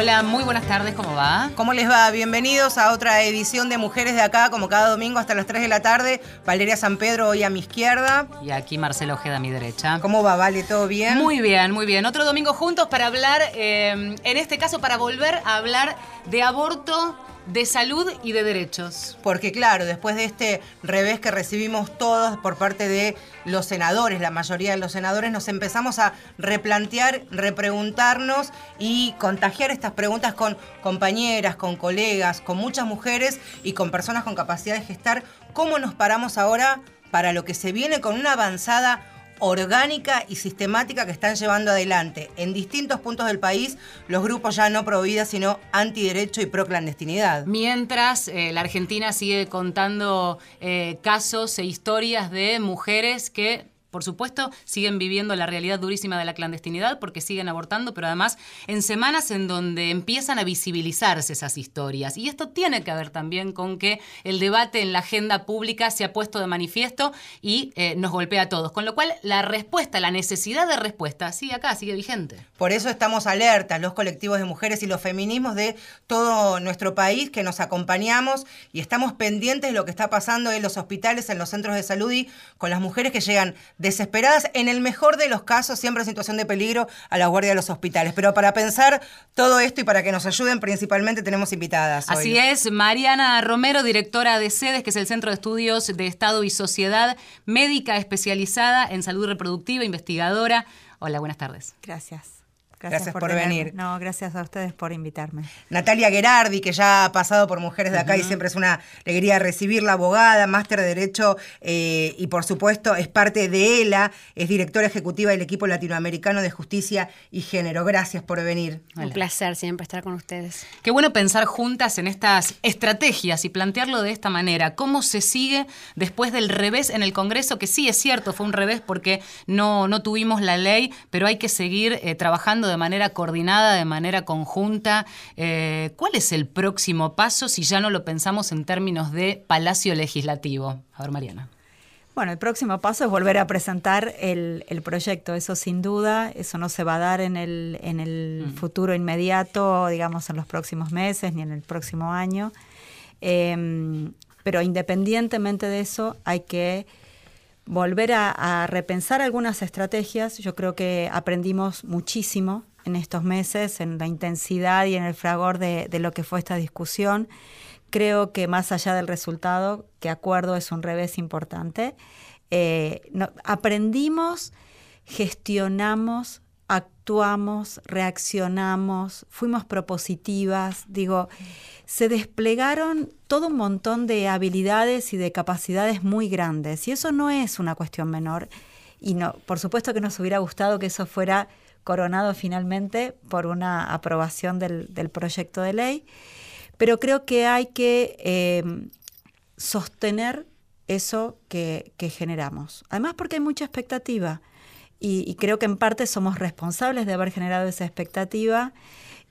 Hola, muy buenas tardes, ¿cómo va? ¿Cómo les va? Bienvenidos a otra edición de Mujeres de Acá, como cada domingo hasta las 3 de la tarde. Valeria San Pedro hoy a mi izquierda. Y aquí Marcelo Ojeda a mi derecha. ¿Cómo va, Vale? ¿Todo bien? Muy bien, muy bien. Otro domingo juntos para hablar, eh, en este caso para volver a hablar de aborto de salud y de derechos. Porque claro, después de este revés que recibimos todos por parte de los senadores, la mayoría de los senadores, nos empezamos a replantear, repreguntarnos y contagiar estas preguntas con compañeras, con colegas, con muchas mujeres y con personas con capacidad de gestar. ¿Cómo nos paramos ahora para lo que se viene con una avanzada orgánica y sistemática que están llevando adelante en distintos puntos del país los grupos ya no pro vida, sino antiderecho y pro clandestinidad. Mientras eh, la Argentina sigue contando eh, casos e historias de mujeres que por supuesto, siguen viviendo la realidad durísima de la clandestinidad porque siguen abortando, pero además en semanas en donde empiezan a visibilizarse esas historias. Y esto tiene que ver también con que el debate en la agenda pública se ha puesto de manifiesto y eh, nos golpea a todos. Con lo cual, la respuesta, la necesidad de respuesta, sigue acá, sigue vigente. Por eso estamos alertas, los colectivos de mujeres y los feminismos de todo nuestro país, que nos acompañamos y estamos pendientes de lo que está pasando en los hospitales, en los centros de salud y con las mujeres que llegan desesperadas, en el mejor de los casos, siempre en situación de peligro, a la guardia de los hospitales. Pero para pensar todo esto y para que nos ayuden, principalmente tenemos invitadas. Así es, Mariana Romero, directora de SEDES, que es el Centro de Estudios de Estado y Sociedad, médica especializada en salud reproductiva, investigadora. Hola, buenas tardes. Gracias. Gracias, por, venir. No, gracias a ustedes por invitarme. Natalia Gerardi, que ya ha pasado por Mujeres de Acá y siempre es una alegría recibirla, abogada, máster de Derecho eh, y por supuesto es parte de ELA, es directora ejecutiva del equipo latinoamericano de justicia y género. Gracias por venir. Un placer siempre estar con ustedes. Qué bueno pensar juntas en estas estrategias y plantearlo de esta manera. ¿Cómo se sigue después del revés en el Congreso? Que sí, es cierto, fue un revés porque no, no tuvimos la ley, pero hay que seguir eh, trabajando de manera coordinada, de manera conjunta. Eh, ¿Cuál es el próximo paso si ya no lo pensamos en términos de Palacio Legislativo? A ver, Mariana. Bueno, el próximo paso es volver a presentar el, proyecto, eso sin duda, eso no se va a dar en el, en el mm. futuro inmediato, digamos en los próximos meses ni en el próximo año. Em, pero independientemente de eso, hay que volver a, repensar algunas estrategias. Yo creo que aprendimos muchísimo en estos meses, en la intensidad y en el fragor de, lo que fue esta discusión. Creo que más allá del resultado, que acuerdo es un revés importante, eh, aprendimos, gestionamos, actuamos, reaccionamos, fuimos propositivas, digo, se desplegaron todo un montón de habilidades y de capacidades muy grandes. Y eso no es una cuestión menor. Y no, por supuesto que nos hubiera gustado que eso fuera coronado finalmente por una aprobación del, proyecto de ley, pero creo que hay que eh, sostener eso que, que, generamos. Además porque hay mucha expectativa y, creo que en parte somos responsables de haber generado esa expectativa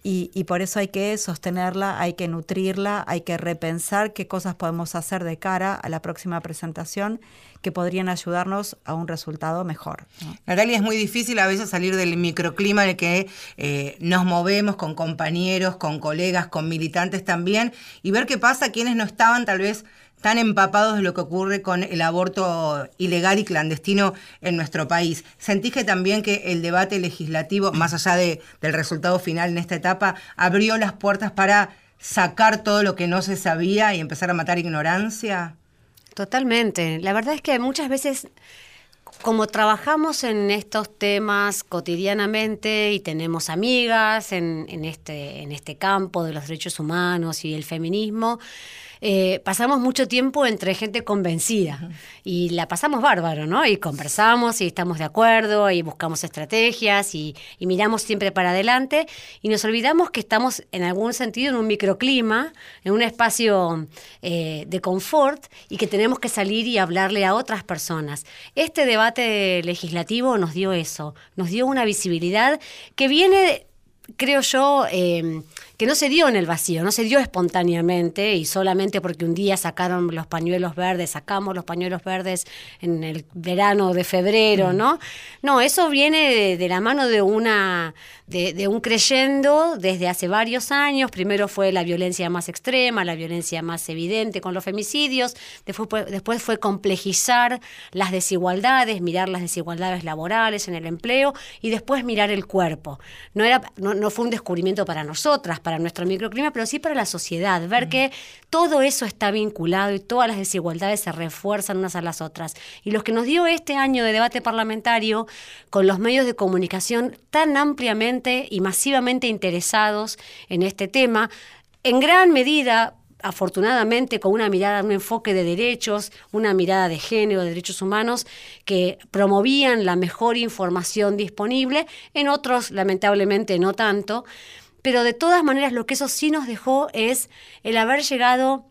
y, por eso hay que sostenerla, hay que nutrirla, hay que repensar qué cosas podemos hacer de cara a la próxima presentación que podrían ayudarnos a un resultado mejor. Natalia, es muy difícil a veces salir del microclima en el que eh, nos movemos con compañeros, con colegas, con militantes también, y ver qué pasa quienes no estaban tal vez tan empapados de lo que ocurre con el aborto ilegal y clandestino en nuestro país. ¿Sentís que también que el debate legislativo, más allá de, del resultado final en esta etapa, abrió las puertas para sacar todo lo que no se sabía y empezar a matar ignorancia? Totalmente. La verdad es que muchas veces como trabajamos en estos temas cotidianamente y tenemos amigas en, este, en este campo de los derechos humanos y el feminismo, eh, pasamos mucho tiempo entre gente convencida y la pasamos bárbaro, ¿no? Y conversamos y estamos de acuerdo y buscamos estrategias y, miramos siempre para adelante y nos olvidamos que estamos en algún sentido en un microclima, en un espacio eh, de confort y que tenemos que salir y hablarle a otras personas. Este debate legislativo nos dio eso, nos dio una visibilidad que viene creo yo, eh, que no se dio en el vacío, no se dio espontáneamente y solamente porque un día sacaron los pañuelos verdes, sacamos los pañuelos verdes en el verano de febrero, mm. ¿no? No, eso viene de, la mano de una de, un creyendo desde hace varios años. Primero fue la violencia más extrema, la violencia más evidente con los femicidios, después, después fue complejizar las desigualdades, mirar las desigualdades laborales en el empleo y después mirar el cuerpo. No, era, no, no fue un descubrimiento para nosotras, para nuestro microclima, pero sí para la sociedad, ver que todo eso está vinculado y todas las desigualdades se refuerzan unas a las otras. Y los que nos dio este año de debate parlamentario con los medios de comunicación tan ampliamente y masivamente interesados en este tema, en gran medida afortunadamente con una mirada, un enfoque de derechos, una mirada de género, de derechos humanos, que promovían la mejor información disponible, en otros lamentablemente no tanto pero de todas maneras lo que eso sí nos dejó es el haber llegado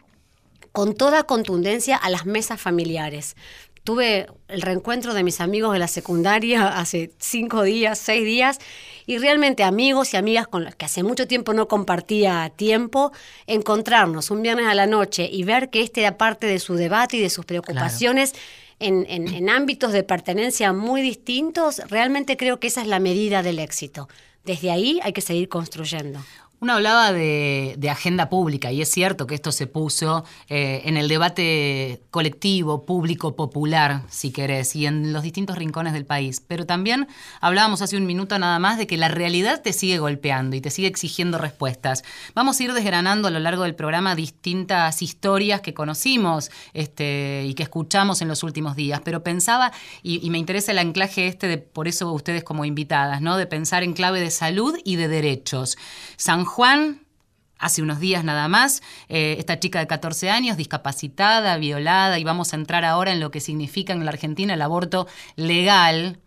con toda contundencia a las mesas familiares. Tuve el reencuentro de mis amigos de la secundaria hace cinco días, seis días, y realmente amigos y amigas con los que hace mucho tiempo no compartía tiempo, encontrarnos un viernes a la noche y ver que este era parte de su debate y de sus preocupaciones. En, en, ámbitos de pertenencia muy distintos, realmente creo que esa es la medida del éxito desde ahí hay que seguir construyendo. Uno hablaba de, agenda pública y es cierto que esto se puso eh, en el debate colectivo, público, popular, si querés, y en los distintos rincones del país. Pero también hablábamos hace un minuto nada más de que la realidad te sigue golpeando y te sigue exigiendo respuestas. Vamos a ir desgranando a lo largo del programa distintas historias que conocimos este, y que escuchamos en los últimos días. Pero pensaba, y, me interesa el anclaje este de por eso ustedes como invitadas, ¿no? De pensar en clave de salud y de derechos. San Juan, hace unos días nada más, eh, esta chica de 14 años, discapacitada, violada, y vamos a entrar ahora en lo que significa en la Argentina el aborto legal,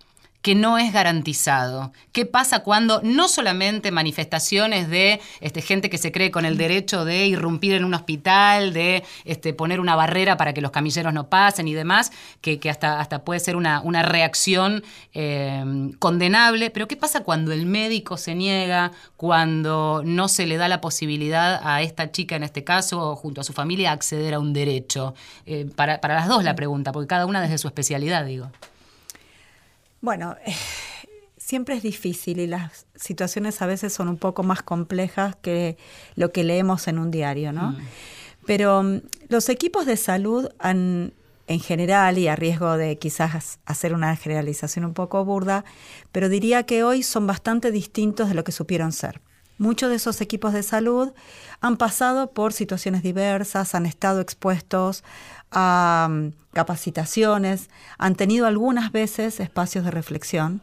que no es garantizado. ¿Qué pasa cuando no solamente manifestaciones de este, gente que se cree con el derecho de irrumpir en un hospital, de este, poner una barrera para que los camilleros no pasen y demás, que, hasta, hasta puede ser una, una reacción eh, condenable, pero qué pasa cuando el médico se niega, cuando no se le da la posibilidad a esta chica, en este caso, junto a su familia, acceder a un derecho? Eh, para, para las dos la pregunta, porque cada una desde su especialidad, digo. Bueno, eh, siempre es difícil y las situaciones a veces son un poco más complejas que lo que leemos en un diario, ¿no? Mm. Pero mm, los equipos de salud han, en general, y a riesgo de quizás hacer una generalización un poco burda, pero diría que hoy son bastante distintos de lo que supieron ser. Muchos de esos equipos de salud han pasado por situaciones diversas, han estado expuestos a mm, capacitaciones, han tenido algunas veces espacios de reflexión.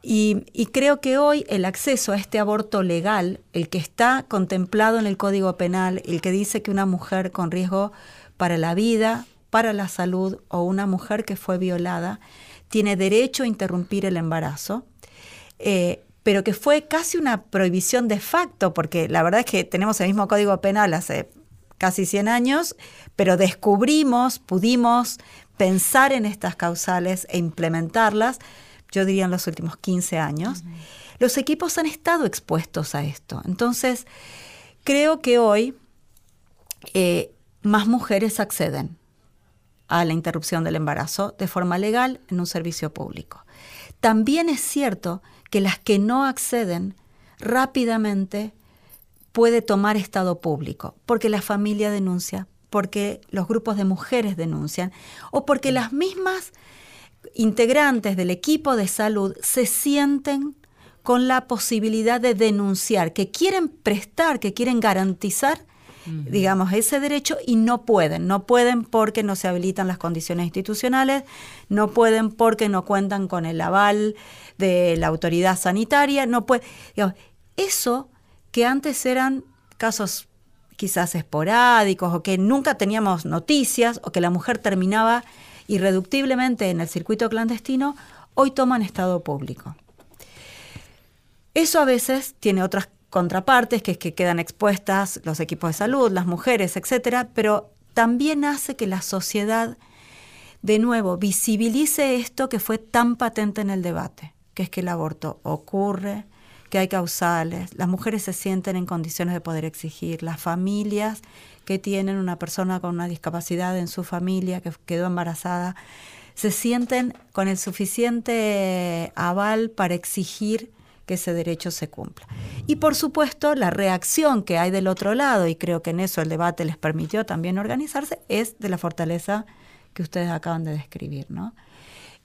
Y, creo que hoy el acceso a este aborto legal, el que está contemplado en el Código Penal, el que dice que una mujer con riesgo para la vida, para la salud o una mujer que fue violada, tiene derecho a interrumpir el embarazo, eh, pero que fue casi una prohibición de facto, porque la verdad es que tenemos el mismo Código Penal hace casi 100 años, pero descubrimos, pudimos pensar en estas causales e implementarlas, yo diría en los últimos 15 años. Los equipos han estado expuestos a esto. Entonces, creo que hoy eh, más mujeres acceden a la interrupción del embarazo de forma legal en un servicio público. También es cierto que las que no acceden rápidamente puede tomar estado público, porque la familia denuncia, porque los grupos de mujeres denuncian, o porque las mismas integrantes del equipo de salud se sienten con la posibilidad de denunciar, que quieren prestar, que quieren garantizar, digamos, ese derecho y no pueden. No pueden porque no se habilitan las condiciones institucionales, no pueden porque no cuentan con el aval de la autoridad sanitaria, no pueden. eso que antes eran casos quizás esporádicos o que nunca teníamos noticias o que la mujer terminaba irreductiblemente en el circuito clandestino, hoy toman estado público. Eso a veces tiene otras contrapartes, que es que quedan expuestas los equipos de salud, las mujeres, etcétera, pero también hace que la sociedad, de nuevo, visibilice esto que fue tan patente en el debate, que es que el aborto ocurre, que hay causales. Las mujeres se sienten en condiciones de poder exigir. Las familias que tienen una persona con una discapacidad en su familia que quedó embarazada, se sienten con el suficiente aval para exigir que ese derecho se cumpla. Y por supuesto, la reacción que hay del otro lado, y creo que en eso el debate les permitió también organizarse, es de la fortaleza que ustedes acaban de describir, ¿no?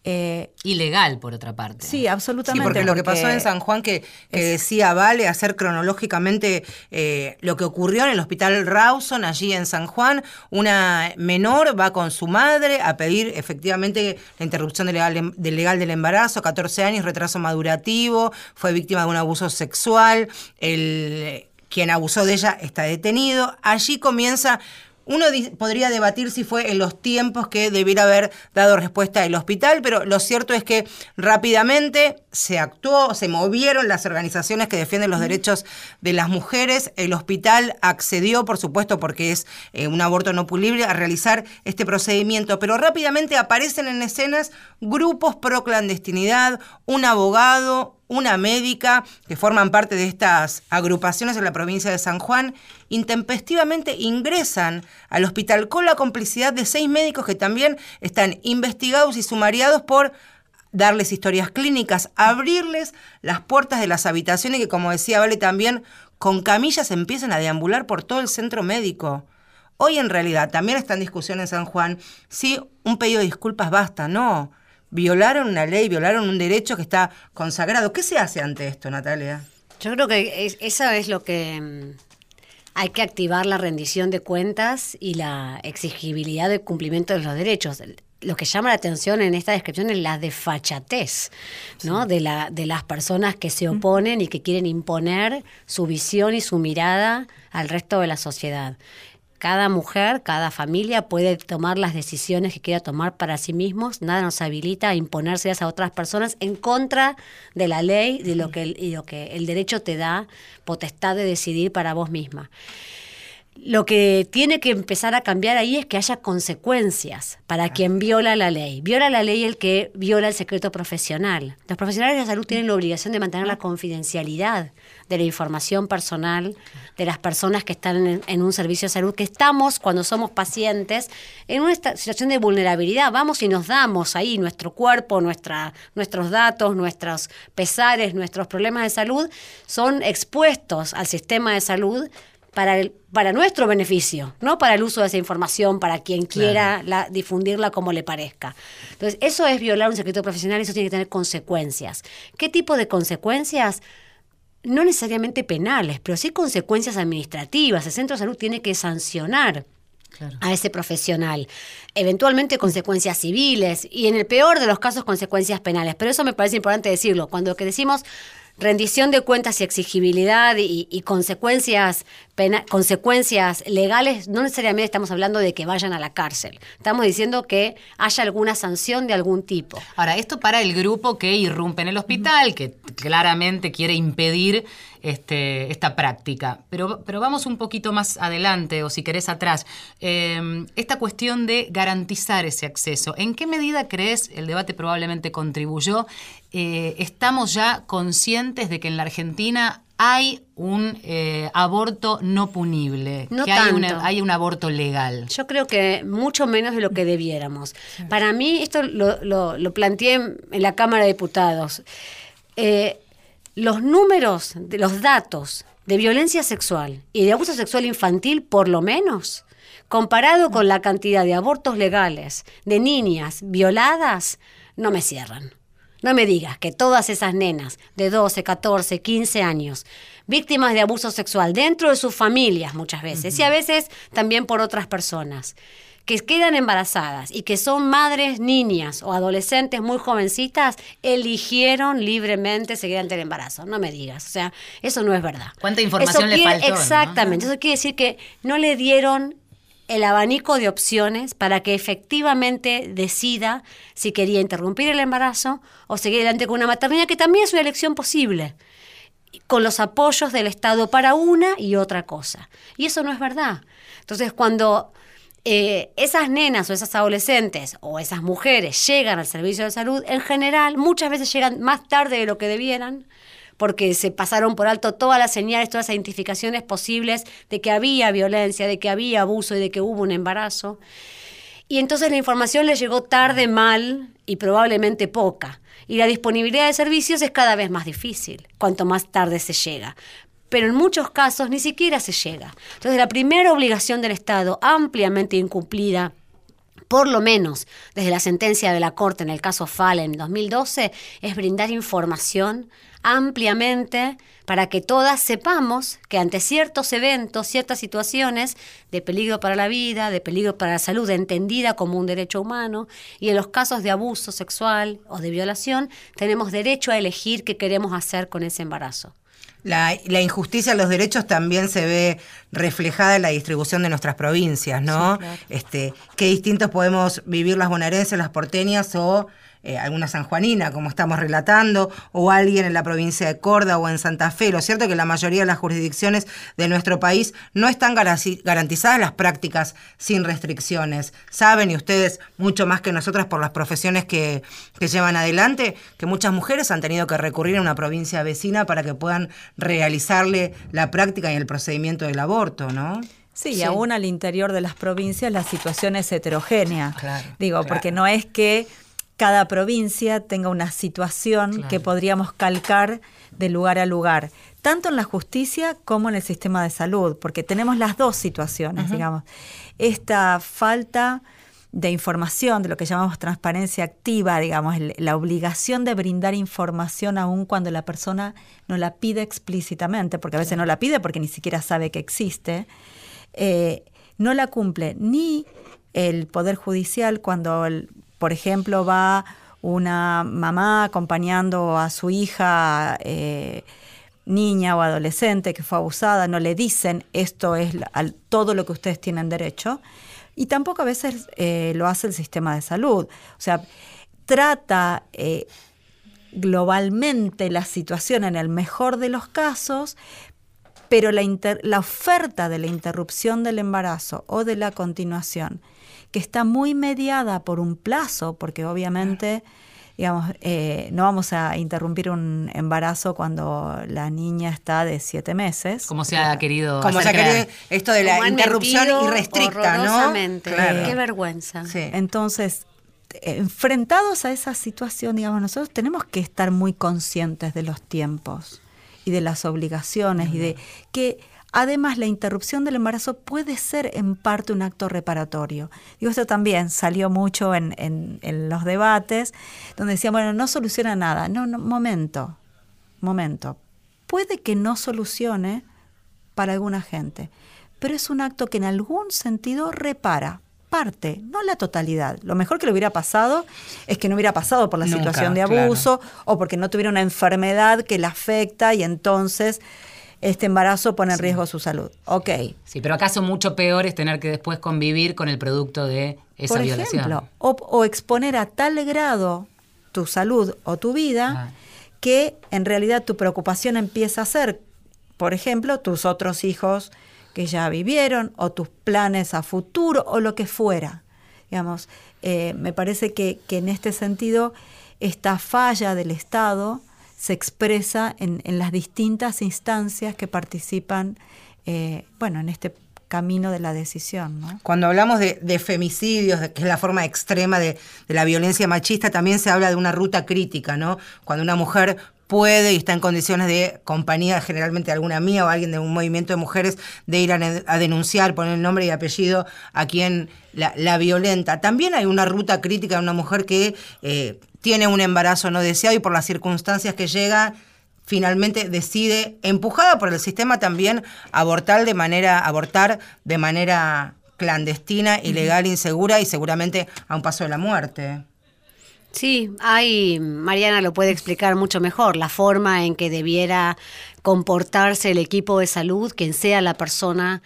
Eh, Ilegal, por otra parte. Sí, absolutamente. Sí, porque, lo que pasó en San Juan, que, decía Vale, hacer cronológicamente eh, lo que ocurrió en el hospital Rawson, allí en San Juan, una menor va con su madre a pedir efectivamente la interrupción del legal, del, legal del embarazo, 14 años, retraso madurativo, fue víctima de un abuso sexual, el, quien abusó de ella está detenido. Allí comienza uno podría debatir si fue en los tiempos que debiera haber dado respuesta el hospital, pero lo cierto es que rápidamente se actuó, se movieron las organizaciones que defienden los derechos de las mujeres. El hospital accedió, por supuesto, porque es eh, un aborto no punible, a realizar este procedimiento, pero rápidamente aparecen en escenas grupos pro clandestinidad, un abogado, una médica que forman parte de estas agrupaciones en la provincia de San Juan, intempestivamente ingresan al hospital con la complicidad de seis médicos que también están investigados y sumariados por darles historias clínicas, abrirles las puertas de las habitaciones que, como decía Vale, también con camillas empiezan a deambular por todo el centro médico. Hoy en realidad también está en discusión en San Juan si un pedido de disculpas basta, no violaron una ley, violaron un derecho que está consagrado. ¿Qué se hace ante esto, Natalia? Yo creo que eso es lo que mm, hay que activar la rendición de cuentas y la exigibilidad del cumplimiento de los derechos. Lo que llama la atención en esta descripción es la desfachatez ¿no? de, la, de las personas que se oponen y que quieren imponer su visión y su mirada al resto de la sociedad cada mujer, cada familia puede tomar las decisiones que quiera tomar para sí mismos, nada nos habilita a imponérselas a otras personas en contra de la ley de lo que y lo que el derecho te da potestad de decidir para vos misma lo que tiene que empezar a cambiar ahí es que haya consecuencias para quien viola la ley. Viola la ley el que viola el secreto profesional. Los profesionales de la salud tienen la obligación de mantener la confidencialidad de la información personal de las personas que están en, un servicio de salud, que estamos cuando somos pacientes en una situación de vulnerabilidad. Vamos y nos damos ahí nuestro cuerpo, nuestra, nuestros datos, nuestros pesares, nuestros problemas de salud son expuestos al sistema de salud para, el, para nuestro beneficio, no para el uso de esa información, para quien quiera difundirla como le parezca. Entonces, eso es violar un secreto profesional y eso tiene que tener consecuencias. ¿Qué tipo de consecuencias? No necesariamente penales, pero sí consecuencias administrativas. El centro de salud tiene que sancionar a ese profesional. Eventualmente consecuencias civiles y en el peor de los casos consecuencias penales. Pero eso me parece importante decirlo. Cuando que decimos rendición de cuentas y exigibilidad y, consecuencias, consecuencias legales, no necesariamente estamos hablando de que vayan a la cárcel. Estamos diciendo que haya alguna sanción de algún tipo. Ahora, esto para el grupo que irrumpe en el hospital, que claramente quiere impedir este, esta práctica. Pero, pero vamos un poquito más adelante, o si querés atrás. Em, esta cuestión de garantizar ese acceso. ¿En qué medida crees, el debate probablemente contribuyó, eh, estamos ya conscientes de que en la Argentina hay un eh, aborto no punible, no que hay, hay, un aborto legal. Yo creo que mucho menos de lo que debiéramos. Para mí, esto lo, lo, planteé en la Cámara de Diputados. Eh, los números, de los datos de violencia sexual y de abuso sexual infantil, por lo menos, comparado con la cantidad de abortos legales de niñas violadas, no me cierran. No me digas que todas esas nenas de 12, 14, 15 años, víctimas de abuso sexual dentro de sus familias muchas veces, y a veces también por otras personas, que quedan embarazadas y que son madres niñas o adolescentes muy jovencitas, eligieron libremente seguir ante el embarazo. No me digas, o sea, eso no es verdad. ¿Cuánta información le faltó? Exactamente, eso quiere decir que no le dieron el abanico de opciones para que efectivamente decida si quería interrumpir el embarazo o seguir adelante con una maternidad, que también es una elección posible, con los apoyos del Estado para una y otra cosa. Y eso no es verdad. Entonces, cuando eh, esas nenas o esas adolescentes o esas mujeres llegan al servicio de salud, en general muchas veces llegan más tarde de lo que debieran, porque se pasaron por alto todas las señales, todas las identificaciones posibles de que había violencia, de que había abuso y de que hubo un embarazo. Y entonces la información les llegó tarde, mal y probablemente poca. Y la disponibilidad de servicios es cada vez más difícil, cuanto más tarde se llega pero en muchos casos ni siquiera se llega. Entonces, la primera obligación del Estado, ampliamente incumplida, por lo menos desde la sentencia de la Corte en el caso Fallen en 2012, es brindar información ampliamente para que todas sepamos que ante ciertos eventos, ciertas situaciones de peligro para la vida, de peligro para la salud, entendida como un derecho humano, y en los casos de abuso sexual o de violación, tenemos derecho a elegir qué queremos hacer con ese embarazo. La, injusticia de los derechos también se ve reflejada en la distribución de nuestras provincias, ¿no? este, qué distintos podemos vivir las bonaerenses, las porteñas o eh, alguna sanjuanina, como estamos relatando, o alguien en la provincia de Córdoba o en Santa Fe. Lo cierto es que la mayoría de las jurisdicciones de nuestro país no están garantizadas las prácticas sin restricciones. Saben, y ustedes mucho más que nosotras por las profesiones que, que llevan adelante, que muchas mujeres han tenido que recurrir a una provincia vecina para que puedan realizarle la práctica y el procedimiento del aborto, ¿no? Sí, y aún al interior de las provincias la situación es heterogénea. Digo, porque no es que cada provincia tenga una situación que podríamos calcar de lugar a lugar, tanto en la justicia como en el sistema de salud, porque tenemos las dos situaciones, digamos. Esta falta de información, de lo que llamamos transparencia activa, digamos, la obligación de brindar información aún cuando la persona no la pide explícitamente, porque a veces no la pide porque ni siquiera sabe que existe, eh, no la cumple ni el Poder Judicial cuando el, por ejemplo, va una mamá acompañando a su hija eh, niña o adolescente que fue abusada, no le dicen esto es todo lo que ustedes tienen derecho. Y tampoco a veces eh, lo hace el sistema de salud. O sea, trata eh, globalmente la situación en el mejor de los casos, pero la, la oferta de la interrupción del embarazo o de la continuación que está muy mediada por un plazo, porque obviamente, digamos, eh, no vamos a interrumpir un embarazo cuando la niña está de siete meses. Como se ha querido. Como se ha querido esto de la interrupción irrestricta, ¿no? Qué vergüenza. Entonces, enfrentados a esa situación, digamos, nosotros tenemos que estar muy conscientes de los tiempos y de las obligaciones y de que Además, la interrupción del embarazo puede ser en parte un acto reparatorio. Digo, esto también salió mucho en, los debates, donde decían, bueno, no soluciona nada. No, no, momento, momento. Puede que no solucione para alguna gente, pero es un acto que en algún sentido repara parte, no la totalidad. Lo mejor que le hubiera pasado es que no hubiera pasado por la situación de abuso o porque no tuviera una enfermedad que la afecta y entonces este embarazo pone en riesgo su salud. Ok. Sí, pero acaso mucho peor es tener que después convivir con el producto de esa Por violación. Ejemplo, o, exponer a tal grado tu salud o tu vida ah. que en realidad tu preocupación empieza a ser, por ejemplo, tus otros hijos que ya vivieron o tus planes a futuro o lo que fuera. Digamos, eh, me parece que, que en este sentido esta falla del Estado se expresa en, las distintas instancias que participan, eh, bueno, en este camino de la decisión. Cuando hablamos de, femicidios, que es la forma extrema de, la violencia machista, también se habla de una ruta crítica, ¿no? Cuando una mujer puede y está en condiciones de compañía, generalmente alguna mía o alguien de un movimiento de mujeres, de ir a, denunciar, poner el nombre y apellido a quien la, violenta. También hay una ruta crítica de una mujer que eh, tiene un embarazo no deseado y por las circunstancias que llega, finalmente decide, empujada por el sistema también, abortar de manera, abortar de manera clandestina, ilegal, insegura y seguramente a un paso de la muerte. Sí, hay, Mariana lo puede explicar mucho mejor, la forma en que debiera comportarse el equipo de salud, quien sea la persona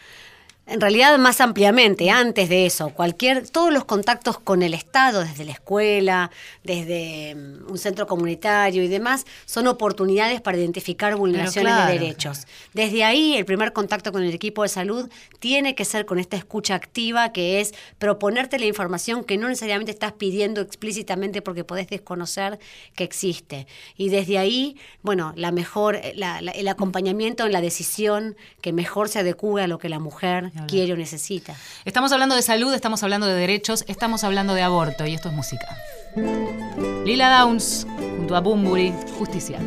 en realidad más ampliamente, antes de eso, cualquier, todos los contactos con el Estado, desde la escuela, desde mm, un centro comunitario y demás, son oportunidades para identificar vulneraciones de derechos. Desde ahí, el primer contacto con el equipo de salud tiene que ser con esta escucha activa, que es proponerte la información que no necesariamente estás pidiendo explícitamente porque podés desconocer que existe. Y desde ahí, bueno, la mejor, el acompañamiento en la decisión que mejor se adecue a lo que la mujer quiere o necesita. Estamos hablando de salud, estamos hablando de derechos, estamos hablando de aborto y esto es música. Lila Downs junto a Bumburi, Justicia.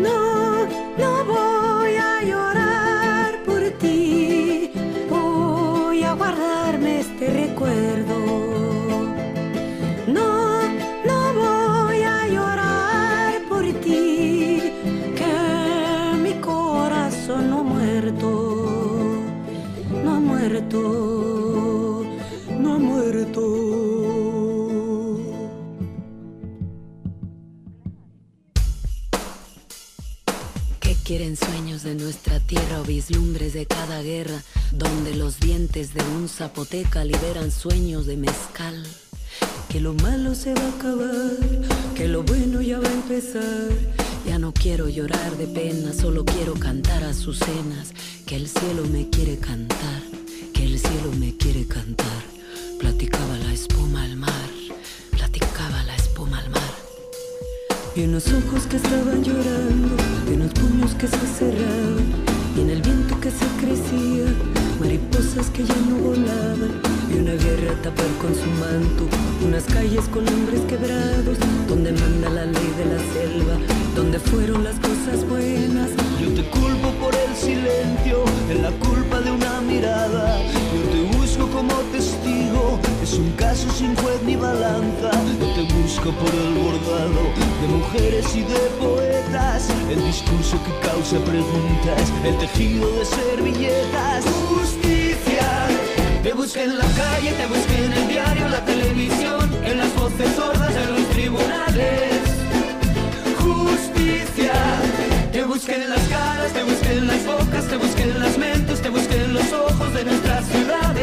No, no voy a llorar por ti, voy a guardarme este recuerdo. Zapoteca liberan sueños de mezcal? Que lo malo se va a acabar, que lo bueno ya va a empezar. Ya no quiero llorar de pena, solo quiero cantar a sus cenas, que el cielo me quiere cantar que el cielo me quiere cantar. Platicaba la espuma al mar, platicaba la espuma al mar. En los ojos que estaban llorando, en los puños que se cerraban, y en el viento que se crecía, mariposas que ya no volaban, y una guerra tapar con su manto, unas calles con hombres quebrados, donde manda la ley de la selva, donde fueron las cosas buenas. Yo te culpo por el silencio, en la culpa de una mirada. Yo te busco como testigo, es un caso sin juez ni balanza. Yo te busco por el bordado de mujeres y de poetas, el discurso que causa preguntas, el tejido de servilletas. Justicia, te busqué en la calle, te busqué en el diario, la televisión, en las voces sordas de los tribunales. Justicia, te busqué en las caras, te busqué en las bocas, te busqué en las mentes, te busqué en los ojos de nuestras ciudades.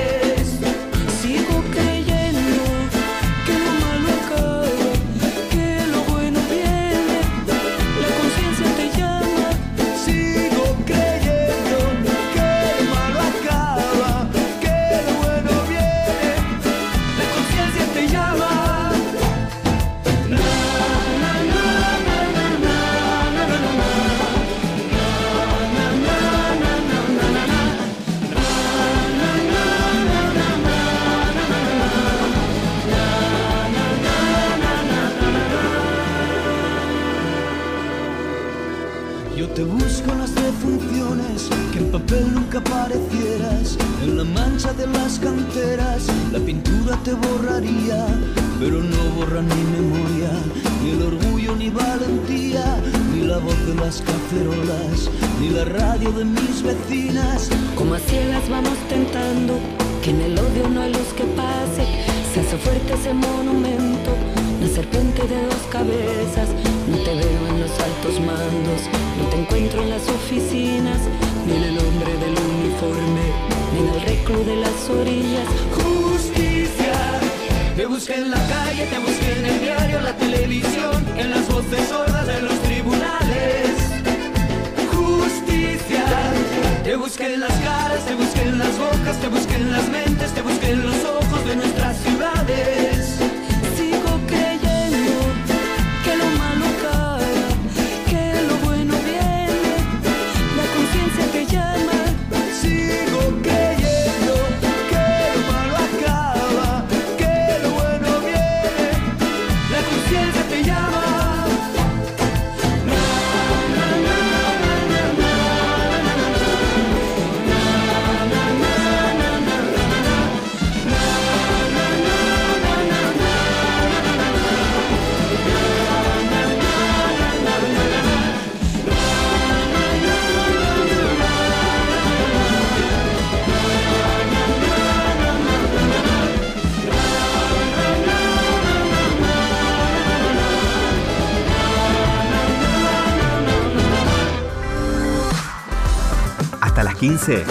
15.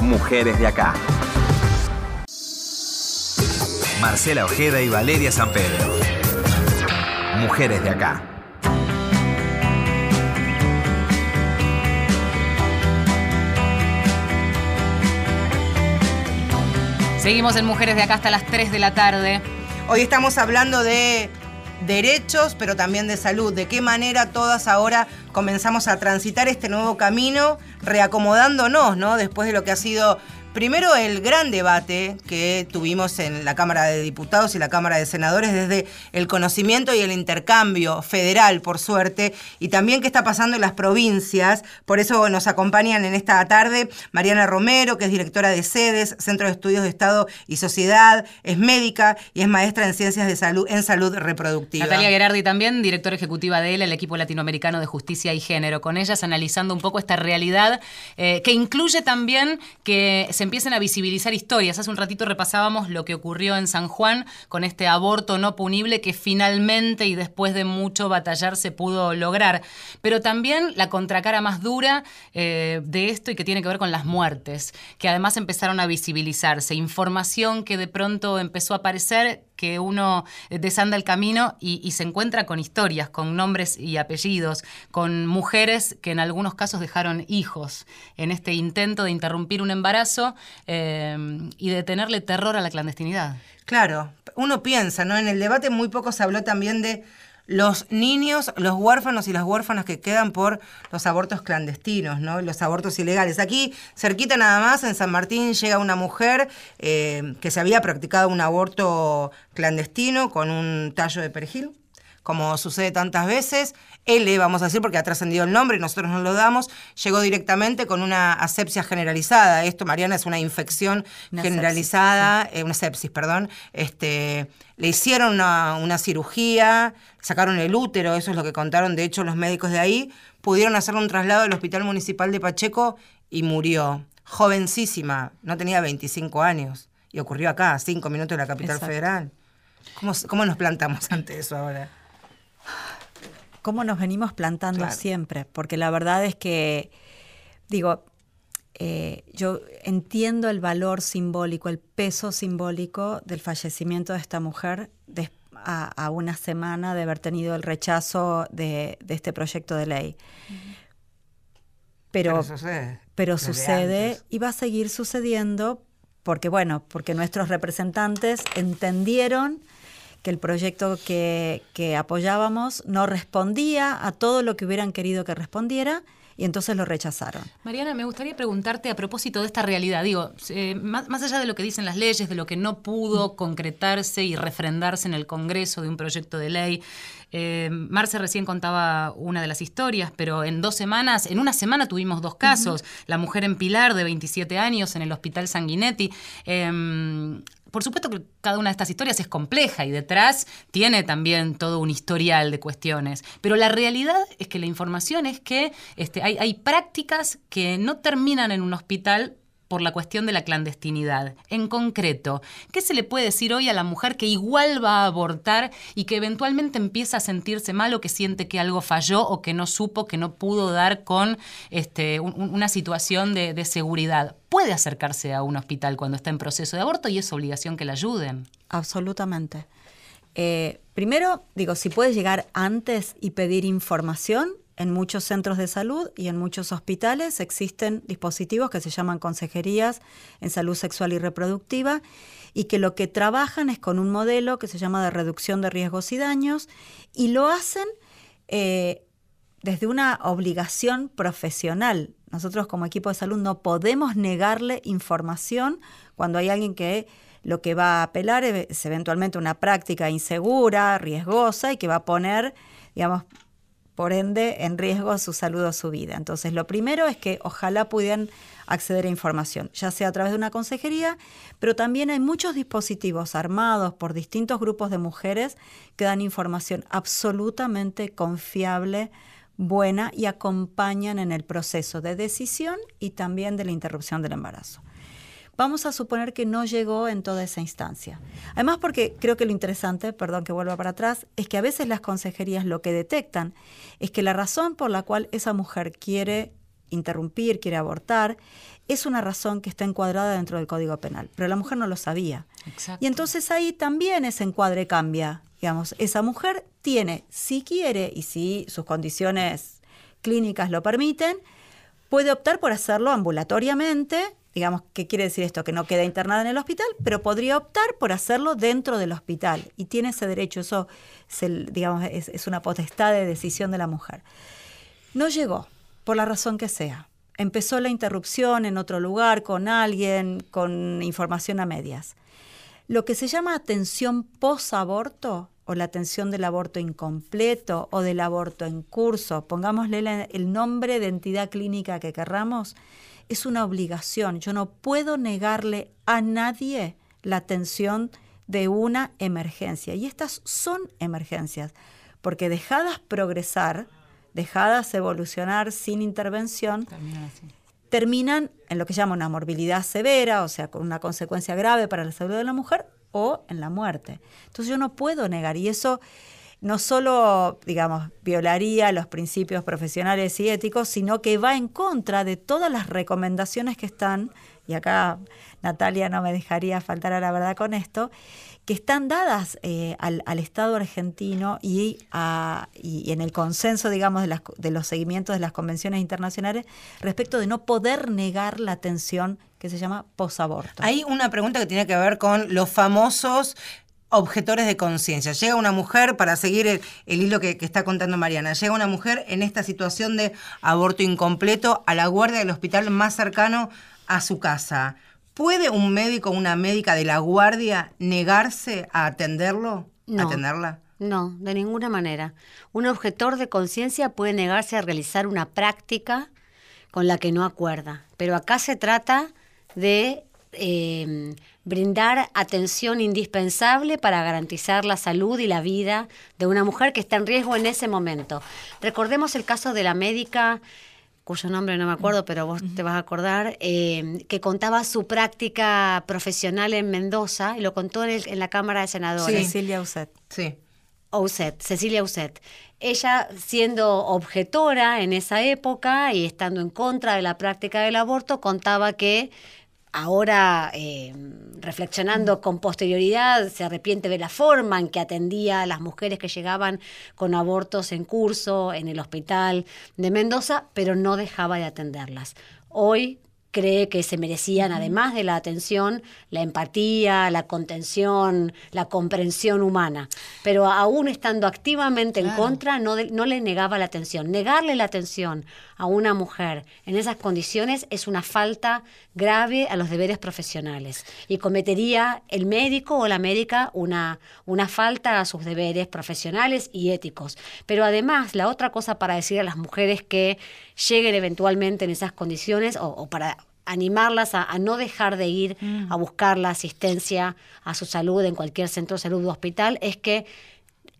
Mujeres de Acá. Marcela Ojeda y Valeria San Pedro. Mujeres de Acá. Seguimos en Mujeres de Acá hasta las 3 de la tarde. Hoy estamos hablando de derechos, pero también de salud. De qué manera todas ahora comenzamos a transitar este nuevo camino, reacomodándonos, ¿no? Después de lo que ha sido Primero, el gran debate que tuvimos en la Cámara de Diputados y la Cámara de Senadores desde el conocimiento y el intercambio federal, por suerte, y también qué está pasando en las provincias. Por eso nos acompañan en esta tarde Mariana Romero, que es directora de SEDES, Centro de Estudios de Estado y Sociedad, es médica y es maestra en Ciencias de Salud en Salud Reproductiva. Natalia Gerardi también, directora ejecutiva de él, el equipo latinoamericano de justicia y género, con ellas analizando un poco esta realidad eh, que incluye también que se empiecen a visibilizar historias. Hace un ratito repasábamos lo que ocurrió en San Juan con este aborto no punible que finalmente y después de mucho batallar se pudo lograr. Pero también la contracara más dura eh, de esto y que tiene que ver con las muertes, que además empezaron a visibilizarse. Información que de pronto empezó a aparecer que uno desanda el camino y, se encuentra con historias, con nombres y apellidos, con mujeres que en algunos casos dejaron hijos en este intento de interrumpir un embarazo eh, y de tenerle terror a la clandestinidad. Claro, uno piensa, ¿no? En el debate muy poco se habló también de los niños, los huérfanos y las huérfanas que quedan por los abortos clandestinos, ¿no? Los abortos ilegales. Aquí, cerquita nada más, en San Martín, llega una mujer eh, que se había practicado un aborto clandestino con un tallo de perejil, como sucede tantas veces. L, vamos a decir, porque ha trascendido el nombre y nosotros no lo damos, llegó directamente con una asepsia generalizada. Esto, Mariana, es una infección generalizada, eh, una sepsis, perdón. Este, le hicieron una, cirugía, sacaron el útero, eso es lo que contaron, de hecho, los médicos de ahí. Pudieron hacerle un traslado al Hospital Municipal de Pacheco y murió. Jovencísima, no tenía 25 años. Y ocurrió acá, a cinco minutos de la capital federal. ¿Cómo, ¿Cómo nos plantamos ante eso ahora? Cómo nos venimos plantando siempre, porque la verdad es que, digo, eh, yo entiendo el valor simbólico, el peso simbólico del fallecimiento de esta mujer a, una semana de haber tenido el rechazo de, este proyecto de ley. Pero, pero sucede, y va a seguir sucediendo porque, bueno, porque nuestros representantes entendieron que el proyecto que, apoyábamos no respondía a todo lo que hubieran querido que respondiera y entonces lo rechazaron. Mariana, me gustaría preguntarte a propósito de esta realidad, digo, eh, más, allá de lo que dicen las leyes, de lo que no pudo concretarse y refrendarse en el Congreso de un proyecto de ley, eh, Marce recién contaba una de las historias, pero en dos semanas, en una semana tuvimos dos casos, la mujer en Pilar de 27 años en el Hospital Sanguinetti. Em, por supuesto que cada una de estas historias es compleja y detrás tiene también todo un historial de cuestiones. Pero la realidad es que la información es que este, hay, hay prácticas que no terminan en un hospital por la cuestión de la clandestinidad. En concreto, ¿qué se le puede decir hoy a la mujer que igual va a abortar y que eventualmente empieza a sentirse mal o que siente que algo falló o que no supo, que no pudo dar con este, una situación de, seguridad? Puede acercarse a un hospital cuando está en proceso de aborto y es obligación que la ayuden. Absolutamente. Eh, primero, digo, si puede llegar antes y pedir información, en muchos centros de salud y en muchos hospitales existen dispositivos que se llaman consejerías en salud sexual y reproductiva y que lo que trabajan es con un modelo que se llama de reducción de riesgos y daños y lo hacen eh, desde una obligación profesional. Nosotros como equipo de salud no podemos negarle información cuando hay alguien que lo que va a apelar es eventualmente una práctica insegura, riesgosa y que va a poner, digamos, por ende en riesgo su salud o su vida. Entonces, lo primero es que ojalá pudieran acceder a información, ya sea a través de una consejería, pero también hay muchos dispositivos armados por distintos grupos de mujeres que dan información absolutamente confiable, buena y acompañan en el proceso de decisión y también de la interrupción del embarazo. Vamos a suponer que no llegó en toda esa instancia. Además, porque creo que lo interesante, perdón que vuelva para atrás, es que a veces las consejerías lo que detectan es que la razón por la cual esa mujer quiere interrumpir, quiere abortar, es una razón que está encuadrada dentro del Código Penal, pero la mujer no lo sabía. Exacto. Y entonces ahí también ese encuadre cambia. Digamos, esa mujer tiene, si quiere y si sus condiciones clínicas lo permiten, puede optar por hacerlo ambulatoriamente. Digamos, ¿qué quiere decir esto? Que no queda internada en el hospital, pero podría optar por hacerlo dentro del hospital. Y tiene ese derecho, eso es, digamos, es, una potestad de decisión de la mujer. No llegó, por la razón que sea. Empezó la interrupción en otro lugar, con alguien, con información a medias. Lo que se llama atención posaborto o la atención del aborto incompleto o del aborto en curso, pongámosle el nombre de entidad clínica que querramos, es una obligación. Yo no puedo negarle a nadie la atención de una emergencia. Y estas son emergencias, porque dejadas progresar, dejadas evolucionar sin intervención, Terminan en lo que llama una morbilidad severa, o sea, con una consecuencia grave para la salud de la mujer, o en la muerte. Entonces yo no puedo negar, y eso no solo, digamos, violaría los principios profesionales y éticos, sino que va en contra de todas las recomendaciones que están, y acá Natalia no me dejaría faltar a la verdad con esto, que están dadas eh, al, al Estado argentino y, a- y en el consenso, digamos, de, las- de los seguimientos de las convenciones internacionales respecto de no poder negar la atención que se llama posaborto. Hay una pregunta que tiene que ver con los famosos objetores de conciencia. Llega una mujer, para seguir el, el hilo que, que está contando Mariana, llega una mujer en esta situación de aborto incompleto a la guardia del hospital más cercano a su casa. ¿Puede un médico o una médica de la guardia negarse a atenderlo? No. ¿Atenderla? No, de ninguna manera. Un objetor de conciencia puede negarse a realizar una práctica con la que no acuerda, pero acá se trata de eh, brindar atención indispensable para garantizar la salud y la vida de una mujer que está en riesgo en ese momento. Recordemos el caso de la médica cuyo nombre no me acuerdo, pero vos te vas a acordar, eh, que contaba su práctica profesional en Mendoza y lo contó en, el- en la Cámara de Senadores. Cecilia Uset. Sí. Auset, Cecilia Auset. Ella siendo objetora en esa época y estando en contra de la práctica del aborto, contaba que ahora, eh, reflexionando con posterioridad, se arrepiente de la forma en que atendía a las mujeres que llegaban con abortos en curso en el hospital de Mendoza, pero no dejaba de atenderlas. Hoy cree que se merecían, además de la atención, la empatía, la contención, la comprensión humana. Pero aún estando activamente en contra, no, de- no le negaba la atención. Negarle la atención a una mujer en esas condiciones es una falta grave a los deberes profesionales y cometería el médico o la médica una, una falta a sus deberes profesionales y éticos. Pero además, la otra cosa para decir a las mujeres que lleguen eventualmente en esas condiciones o, o para animarlas a, a no dejar de ir a buscar la asistencia a su salud en cualquier centro de salud o hospital es que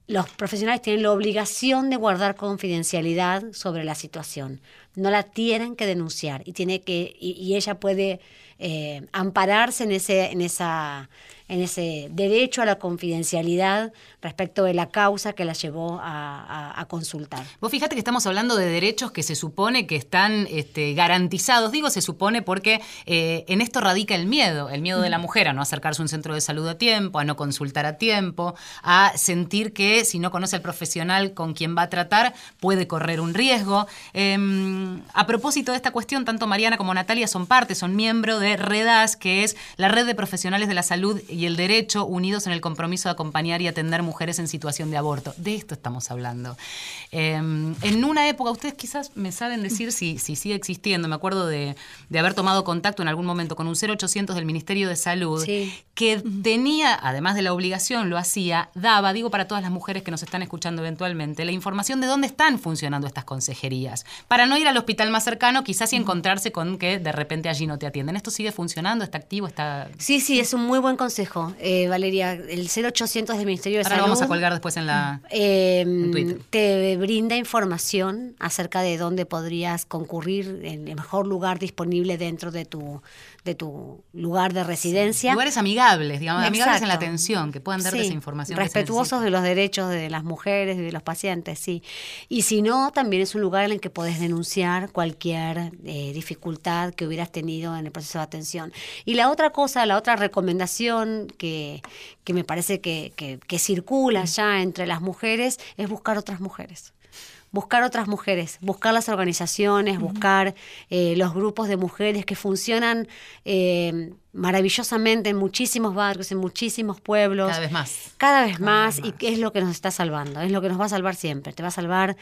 los profesionales tienen la obligación de guardar confidencialidad sobre la situación. No la tienen que denunciar y tiene que y, y ella puede eh, ampararse en ese en esa en ese derecho a la confidencialidad respecto de la causa que la llevó a, a- a consultar. Vos fíjate que estamos hablando de derechos que se supone que están este, garantizados. Digo se supone porque eh, en esto radica el miedo, el miedo de la mujer a no acercarse a un centro de salud a tiempo, a no consultar a tiempo, a sentir que si no conoce al profesional con quien va a tratar puede correr un riesgo. Em, a propósito de esta cuestión, tanto Mariana como Natalia son parte, son miembro de REDAS, que es la red de profesionales de la salud y el derecho unidos en el compromiso de acompañar y atender mujeres en situación de aborto. De esto estamos hablando. Eh, en una época, ustedes quizás me saben decir si, si sigue existiendo, me acuerdo de, de haber tomado contacto en algún momento con un 0800 del Ministerio de Salud, Sí. que tenía, además de la obligación, lo hacía, daba, digo para todas las mujeres que nos están escuchando eventualmente, la información de dónde están funcionando estas consejerías, para no ir al hospital más cercano quizás y encontrarse con que de repente allí no te atienden. ¿Esto sigue funcionando? ¿Está activo? ¿Está...? Sí, sí, es un muy buen consejo, eh, Valeria. El 0800 del Ministerio de Ahora lo Salud. vamos a colgar después en la... Eh, Twitter. te brinda información acerca de dónde podrías concurrir en el mejor lugar disponible dentro de tu, de tu lugar de residencia. Lugares amigables, digamos, amigables en la Exacto. atención, que puedan darte Sí, esa información. Respetuosos de los derechos de las mujeres y de los pacientes, sí. Y si no, también es un lugar en el que podés denunciar cualquier eh, dificultad que hubieras tenido en el proceso de atención. Y la otra cosa, la otra recomendación que, que me parece que, que, que circula ya entre las mujeres es buscar otras mujeres. Buscar otras mujeres, buscar las organizaciones, buscar eh, los grupos de mujeres que funcionan eh, maravillosamente en muchísimos barrios, en muchísimos pueblos. Cada vez más. Cada vez más, y es lo que nos está salvando, es lo que nos va a salvar siempre. Te va a salvar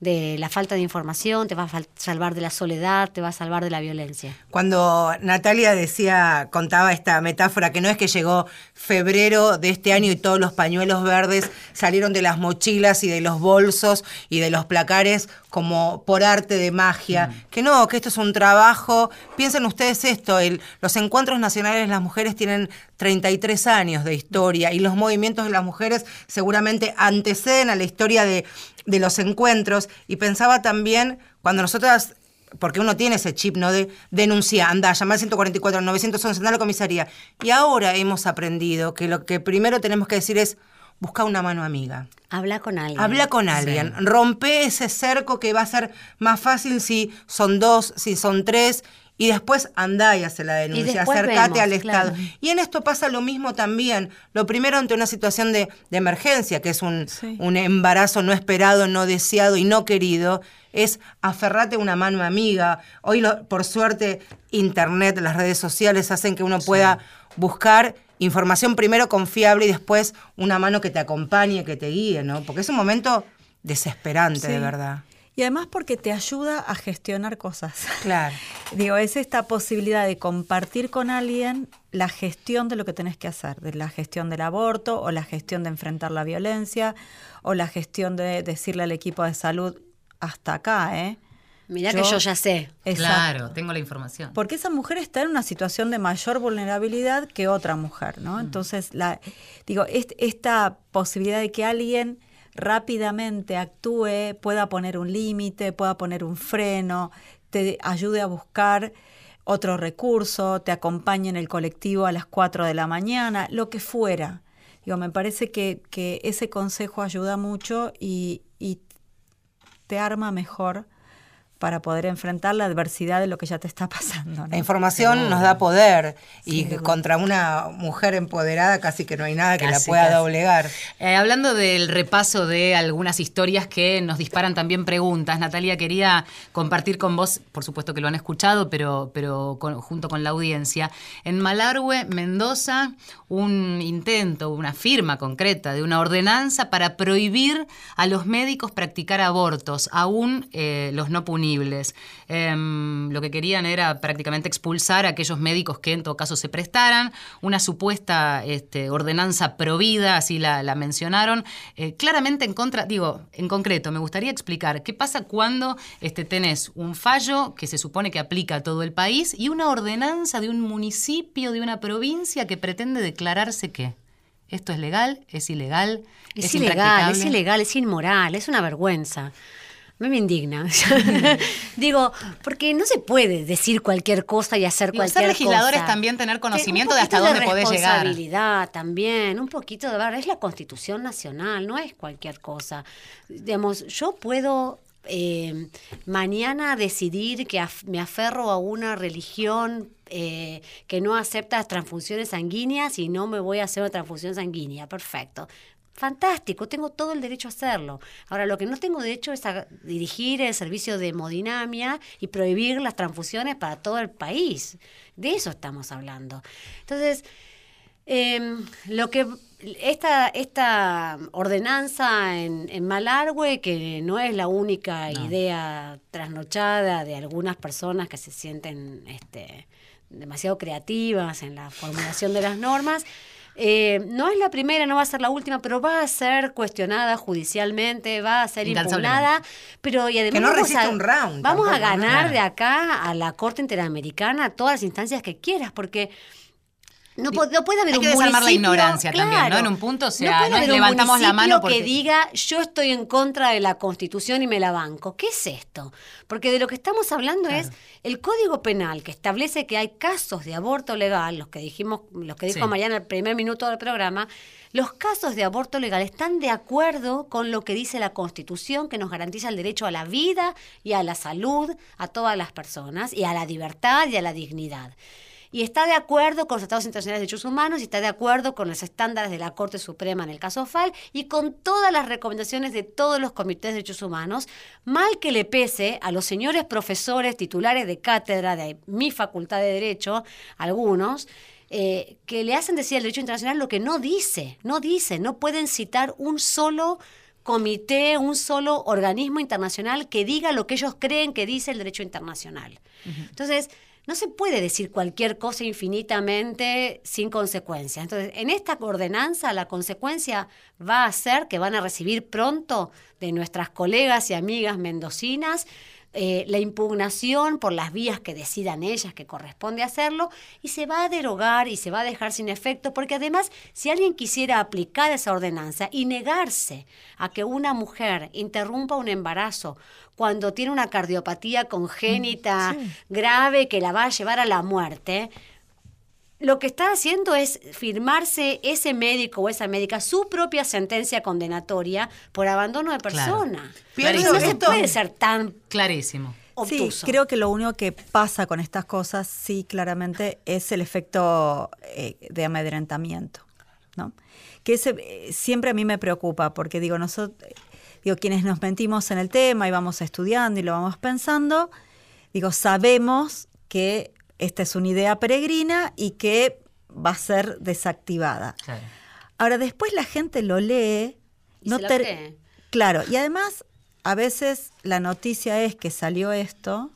de la falta de información, te va a salvar de la soledad, te va a salvar de la violencia. Cuando Natalia decía, contaba esta metáfora, que no es que llegó febrero de este año y todos los pañuelos verdes salieron de las mochilas y de los bolsos y de los placares como por arte de magia, que no, que esto es un trabajo. Piensen ustedes esto, el- los encuentros nacionales de las mujeres tienen 33 años de historia y los movimientos de las mujeres seguramente anteceden a la historia de, de los encuentros. Y pensaba también, cuando nosotras porque uno tiene ese chip, ¿no? De denunciar, anda, llamar al 144, 911, anda a la comisaría. Y ahora hemos aprendido que lo que primero tenemos que decir es buscar una mano amiga. Habla con alguien. Habla con alguien, rompe ese cerco que va a ser más fácil si son dos, si son tres, y después andá y hace la denuncia, acércate al Estado. claro. Y en esto pasa lo mismo también. Lo primero ante una situación de, de emergencia, que es un, Sí. un embarazo no esperado, no deseado y no querido, es aferrate a una mano amiga. Hoy, lo- por suerte, Internet, las redes sociales hacen que uno pueda buscar información primero confiable y después una mano que te acompañe, que te guíe, ¿no? Porque es un momento desesperante, de verdad. Y además porque te ayuda a gestionar cosas. Claro. Digo, es esta posibilidad de compartir con alguien la gestión de lo que tenés que hacer, de la gestión del aborto o la gestión de enfrentar la violencia o la gestión de decirle al equipo de salud hasta acá, ¿eh? Mirá que yo ya sé. Exacto. Claro, tengo la información. Porque esa mujer está en una situación de mayor vulnerabilidad que otra mujer, ¿no? Entonces, la, digo, est- esta posibilidad de que alguien rápidamente actúe, pueda poner un límite, pueda poner un freno, te ayude a buscar otro recurso, te acompañe en el colectivo a las 4 de la mañana, lo que fuera. Digo, me parece que, que ese consejo ayuda mucho y, y te arma mejor para poder enfrentar la adversidad de lo que ya te está pasando. ¿no? La información nos da poder y Sí. contra una mujer empoderada casi que no hay nada que la pueda casi. doblegar. Eh, hablando del repaso de algunas historias que nos disparan también preguntas, Natalia, quería compartir con vos, por supuesto que lo han escuchado, pero, pero con- junto con la audiencia. En Malargüe, Mendoza, un intento, una firma concreta de una ordenanza para prohibir a los médicos practicar abortos, aún eh, los no Em, lo que querían era prácticamente expulsar a aquellos médicos que en todo caso se prestaran, una supuesta este, ordenanza provida, así la, la mencionaron, eh, claramente en contra, digo, en concreto, me gustaría explicar qué pasa cuando este, tenés un fallo que se supone que aplica a todo el país y una ordenanza de un municipio, de una provincia que pretende declararse que esto es legal, es ilegal, Es, es, ilegal, es ilegal, es inmoral, es una vergüenza. Mí me indigna. Digo, porque no se puede decir cualquier cosa y hacer Digo, ser cualquier legisladores cosa. también tener conocimiento un de hasta dónde podés llegar. responsabilidad también, un poquito de ver, es la Constitución Nacional, no es cualquier cosa. Digamos, yo puedo eh, mañana decidir que af- me aferro a una religión eh, que no acepta transfusiones sanguíneas y no me voy a hacer una transfusión sanguínea. Perfecto. Fantástico, tengo todo el derecho a hacerlo. Ahora, lo que no tengo derecho es a dirigir el servicio de hemodinamia y prohibir las transfusiones para todo el país. De eso estamos hablando. Entonces, Em, lo que esta, esta ordenanza en, en Malargüe, que no es la única idea trasnochada de algunas personas que se sienten este, demasiado creativas en la formulación de las normas, eh, no es la primera, no va a ser la última, pero va a ser cuestionada judicialmente, va a ser impugnada, pero y además Que no vamos resiste a, un round vamos a ganar Claro. de acá a la Corte Interamericana todas las instancias que quieras, porque No, no puede haber Hay un que desarmar la ignorancia también, ¿no? En un punto, o sea, no es levantamos la mano porque- que diga yo estoy en contra de la Constitución y me la banco. ¿Qué es esto? Porque de lo que estamos hablando es el Código Penal que establece que hay casos de aborto legal, los que dijimos, los que dijo Sí. Mariana el primer minuto del programa, los casos de aborto legal están de acuerdo con lo que dice la Constitución que nos garantiza el derecho a la vida y a la salud a todas las personas y a la libertad y a la dignidad y está de acuerdo con los tratados internacionales de derechos humanos y está de acuerdo con los estándares de la Corte Suprema en el caso FAL y con todas las recomendaciones de todos los comités de derechos humanos, mal que le pese a los señores profesores titulares de cátedra de mi facultad de Derecho, algunos, eh, que le hacen decir al derecho internacional lo que no dice, no dice, no pueden citar un solo comité, un solo organismo internacional que diga lo que ellos creen que dice el derecho internacional. Entonces, no se puede decir cualquier cosa infinitamente sin consecuencias. Entonces, en esta ordenanza la consecuencia va a ser que van a recibir pronto de nuestras colegas y amigas mendocinas eh, la impugnación por las vías que decidan ellas que corresponde hacerlo y se va a derogar y se va a dejar sin efecto porque además si alguien quisiera aplicar esa ordenanza y negarse a que una mujer interrumpa un embarazo cuando tiene una cardiopatía congénita grave que la va a llevar a la muerte, lo que está haciendo es firmarse ese médico o esa médica su propia sentencia condenatoria por abandono de Claro. persona. Eso no se puede ser tan Clarísimo. Sí, obtuso. creo que lo único que pasa con estas cosas, sí, claramente, es el efecto eh, de amedrentamiento, ¿no? Que ese, eh, siempre a mí me preocupa, porque digo, nosotros, digo, quienes nos mentimos en el tema y vamos estudiando y lo vamos pensando, digo, sabemos que esta es una idea peregrina y que va a ser desactivada. Claro. Ahora, después la gente lo lee. Y no se lo ter- cree. Claro, y además, a veces la noticia es que salió esto.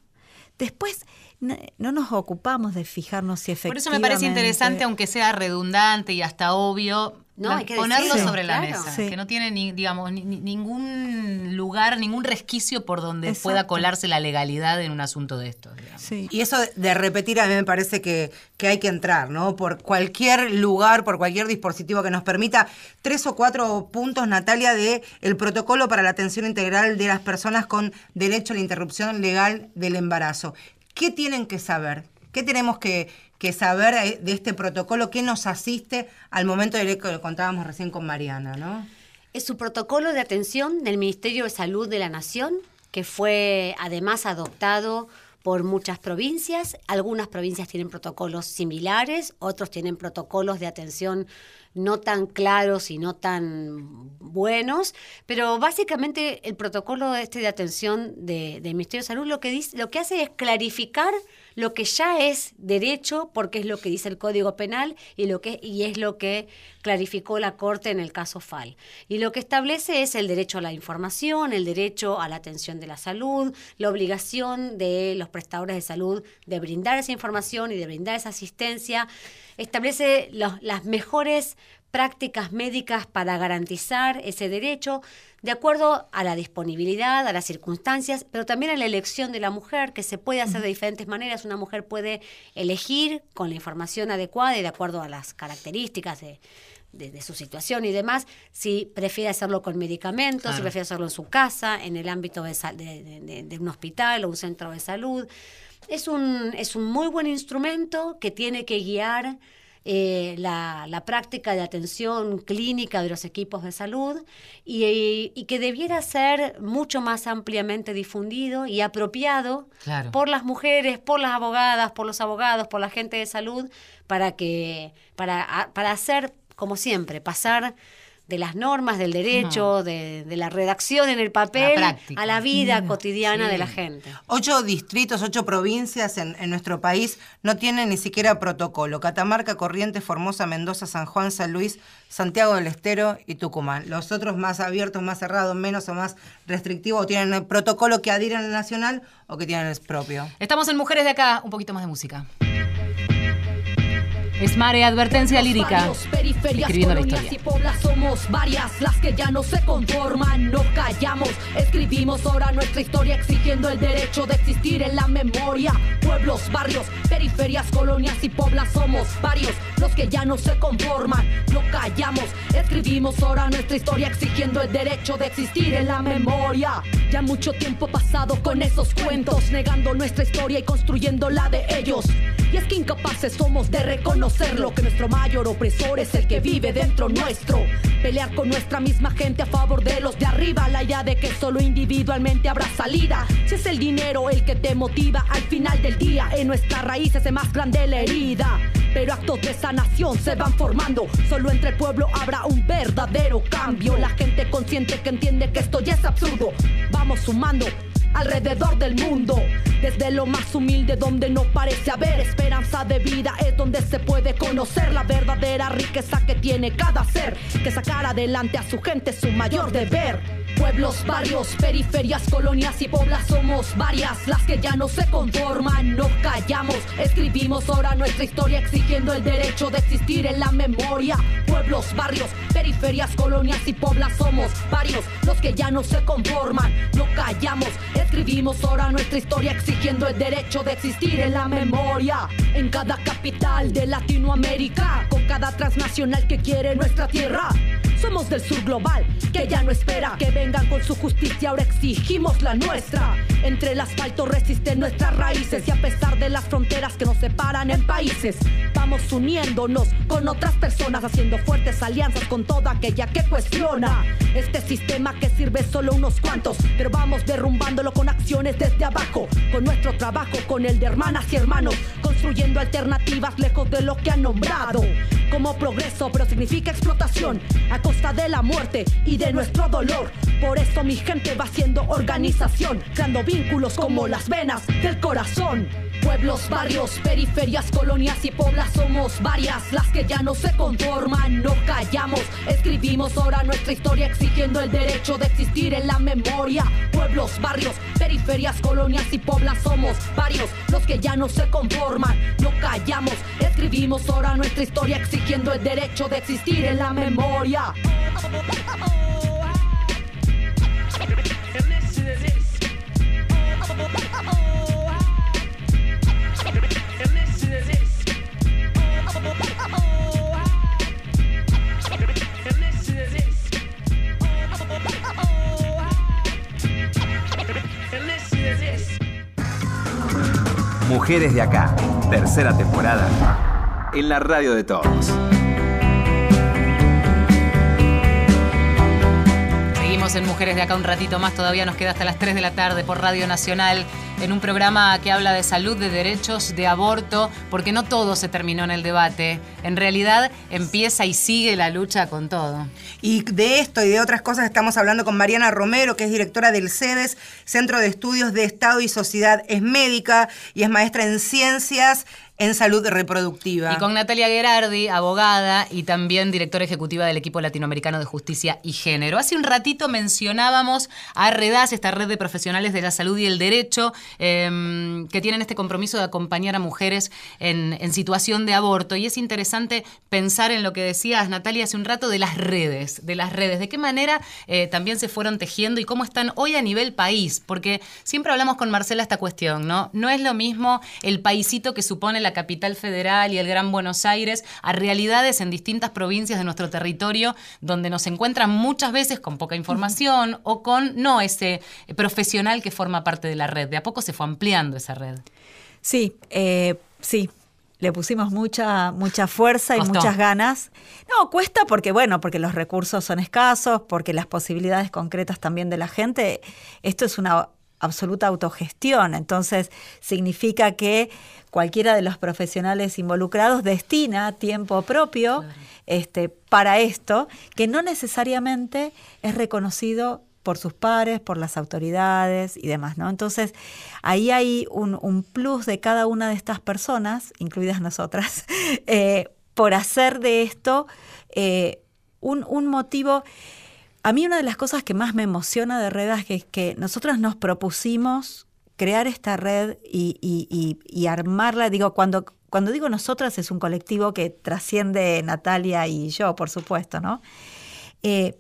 Después no nos ocupamos de fijarnos si Por efectivamente. eso me parece interesante, aunque sea redundante y hasta obvio, No, la- hay que ponerlo decirlo, sobre la claro. mesa. Sí. Que no tiene ni, digamos, ni- ni- ningún lugar, ningún resquicio por donde Exacto. pueda colarse la legalidad en un asunto de estos. Sí. Y eso de- de repetir a mí me parece que, que hay que entrar, ¿no? Por cualquier lugar, por cualquier dispositivo que nos permita. Tres o cuatro puntos, Natalia, de el protocolo para la atención integral de las personas con derecho a la interrupción legal del embarazo. ¿Qué tienen que saber? ¿Qué tenemos que, saber de este protocolo? ¿Qué nos asiste al momento de que contábamos recién con Mariana, ¿no? Es su protocolo de atención del Ministerio de Salud de la Nación, que fue además adoptado por muchas provincias. Algunas provincias tienen protocolos similares, otros tienen protocolos de atención no tan claros y no tan buenos, pero básicamente el protocolo este de atención de- del Ministerio de Salud lo que dice, lo que hace es clarificar lo que ya es derecho, porque es lo que dice el Código Penal y lo que y es lo que clarificó la Corte en el caso FAL. Y lo que establece es el derecho a la información, el derecho a la atención de la salud, la obligación de los prestadores de salud de brindar esa información y de brindar esa asistencia. Establece los- las mejores prácticas médicas para garantizar ese derecho de acuerdo a la disponibilidad, a las circunstancias, pero también a la elección de la mujer, que se puede hacer de diferentes maneras. Una mujer puede elegir con la información adecuada y de acuerdo a las características de, de- de su situación y demás, si prefiere hacerlo con medicamentos, si prefiere hacerlo en su casa, en el ámbito de- de- de un hospital o un centro de salud. Es un, es un muy buen instrumento que tiene que guiar eh, la, la práctica de atención clínica de los equipos de salud y, y que debiera ser mucho más ampliamente difundido y apropiado Claro. por las mujeres, por las abogadas, por los abogados, por la gente de salud, para que, para, para hacer, como siempre, pasar de las normas del derecho, de, de la redacción en el papel, a la vida cotidiana Sí. de la gente. Ocho distritos, ocho provincias en, en nuestro país no tienen ni siquiera protocolo. Catamarca, Corrientes, Formosa, Mendoza, San Juan, San Luis, Santiago del Estero y Tucumán. Los otros más abiertos, más cerrados, menos o más restrictivos, o tienen el protocolo que adhieren al nacional o que tienen el propio. Estamos en Mujeres de Acá, un poquito más de música. Es Mare, advertencia lírica. Escribiendo la colonias historia. y poblas somos varias las que ya no se conforman, no callamos, escribimos ahora nuestra historia exigiendo el derecho de existir en la memoria. Pueblos, barrios, periferias, colonias y poblas somos varios los que ya no se conforman, no callamos, escribimos ahora nuestra historia exigiendo el derecho de existir en la memoria. Ya mucho tiempo pasado con esos cuentos, negando nuestra historia y construyendo la de ellos. Y es que incapaces somos de reconocerlo, que nuestro mayor opresor es el que vive dentro nuestro. Pelear con nuestra misma gente a favor de los de arriba, la idea de que solo individualmente habrá salida. Si es el dinero el que te motiva, al final del día en nuestras raíces es más grande la herida. Pero actos de sanación se van formando, solo entre el pueblo habrá un verdadero cambio. La gente consciente que entiende que esto ya es absurdo, vamos sumando alrededor del mundo. Desde lo más humilde donde no parece haber esperanza de vida es donde se puede conocer la verdadera riqueza que tiene cada ser. Que sacar adelante a su gente es su mayor deber. Pueblos, barrios, periferias, colonias y poblas somos varias las que ya no se conforman, no callamos, escribimos ahora nuestra historia exigiendo el derecho de existir en la memoria. Pueblos, barrios, periferias, colonias y poblas somos varios los que ya no se conforman, no callamos, escribimos ahora nuestra historia exigiendo el derecho de existir en la memoria. En cada capital de Latinoamérica, con cada transnacional que quiere nuestra tierra. Somos del sur global, que ya no espera que vengan con su justicia, ahora exigimos la nuestra. Entre el asfalto resisten nuestras raíces. Y a pesar de las fronteras que nos separan en países, vamos uniéndonos con otras personas, haciendo fuertes alianzas con toda aquella que cuestiona. Este sistema que sirve solo unos cuantos, pero vamos derrumbándolo con acciones desde abajo, con nuestro trabajo, con el de hermanas y hermanos, construyendo alternativas lejos de lo que han nombrado. Como progreso, pero significa explotación a costa de la muerte y de nuestro dolor. Por eso mi gente va haciendo organización, creando vínculos como las venas del corazón. Pueblos, barrios, periferias, colonias y poblas somos varias las que ya no se conforman, no callamos, escribimos ahora nuestra historia exigiendo el derecho de existir en la memoria. Pueblos, barrios, periferias, colonias y poblas somos varios los que ya no se conforman, no callamos, escribimos ahora nuestra historia exigiendo el derecho de existir en la memoria. Mujeres de acá, tercera temporada, en la radio de todos. Seguimos en Mujeres de acá un ratito más, todavía nos queda hasta las 3 de la tarde por Radio Nacional, en un programa que habla de salud, de derechos, de aborto, porque no todo se terminó en el debate. En realidad empieza y sigue la lucha con todo. Y de esto y de otras cosas estamos hablando con Mariana Romero, que es directora del CEDES, Centro de Estudios de Estado y Sociedad. Es médica y es maestra en ciencias en salud reproductiva. Y con Natalia Gerardi, abogada y también directora ejecutiva del equipo latinoamericano de justicia y género. Hace un ratito mencionábamos a REDAS, esta red de profesionales de la salud y el derecho, eh, que tienen este compromiso de acompañar a mujeres en, en situación de aborto. Y es interesante pensar en lo que decías, Natalia, hace un rato de las redes, de las redes, de qué manera eh, también se fueron tejiendo y cómo están hoy a nivel país, porque siempre hablamos con Marcela esta cuestión, ¿no? No es lo mismo el paisito que supone la capital federal y el Gran Buenos Aires a realidades en distintas provincias de nuestro territorio donde nos encuentran muchas veces con poca información o con no ese profesional que forma parte de la red. De a poco se fue ampliando esa red. Sí, eh, sí. Le pusimos mucha, mucha fuerza y Costó. muchas ganas. No, cuesta porque, bueno, porque los recursos son escasos, porque las posibilidades concretas también de la gente. Esto es una absoluta autogestión. Entonces, significa que cualquiera de los profesionales involucrados destina tiempo propio este, para esto, que no necesariamente es reconocido por sus pares, por las autoridades y demás, ¿no? Entonces, ahí hay un, un plus de cada una de estas personas, incluidas nosotras, eh, por hacer de esto eh, un, un motivo. A mí una de las cosas que más me emociona de Redas es que nosotros nos propusimos crear esta red y, y- y- y armarla. Digo, cuando, cuando digo nosotras es un colectivo que trasciende Natalia y yo, por supuesto, ¿no? Eh,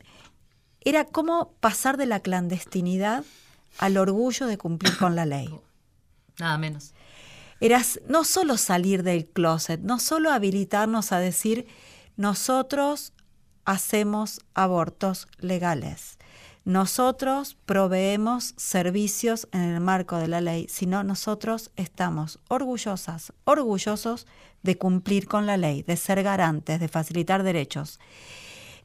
era cómo pasar de la clandestinidad al orgullo de cumplir con la ley. Nada menos. Era no solo salir del closet, no solo habilitarnos a decir, nosotros hacemos abortos legales, nosotros proveemos servicios en el marco de la ley, sino nosotros estamos orgullosas, orgullosos de cumplir con la ley, de ser garantes, de facilitar derechos.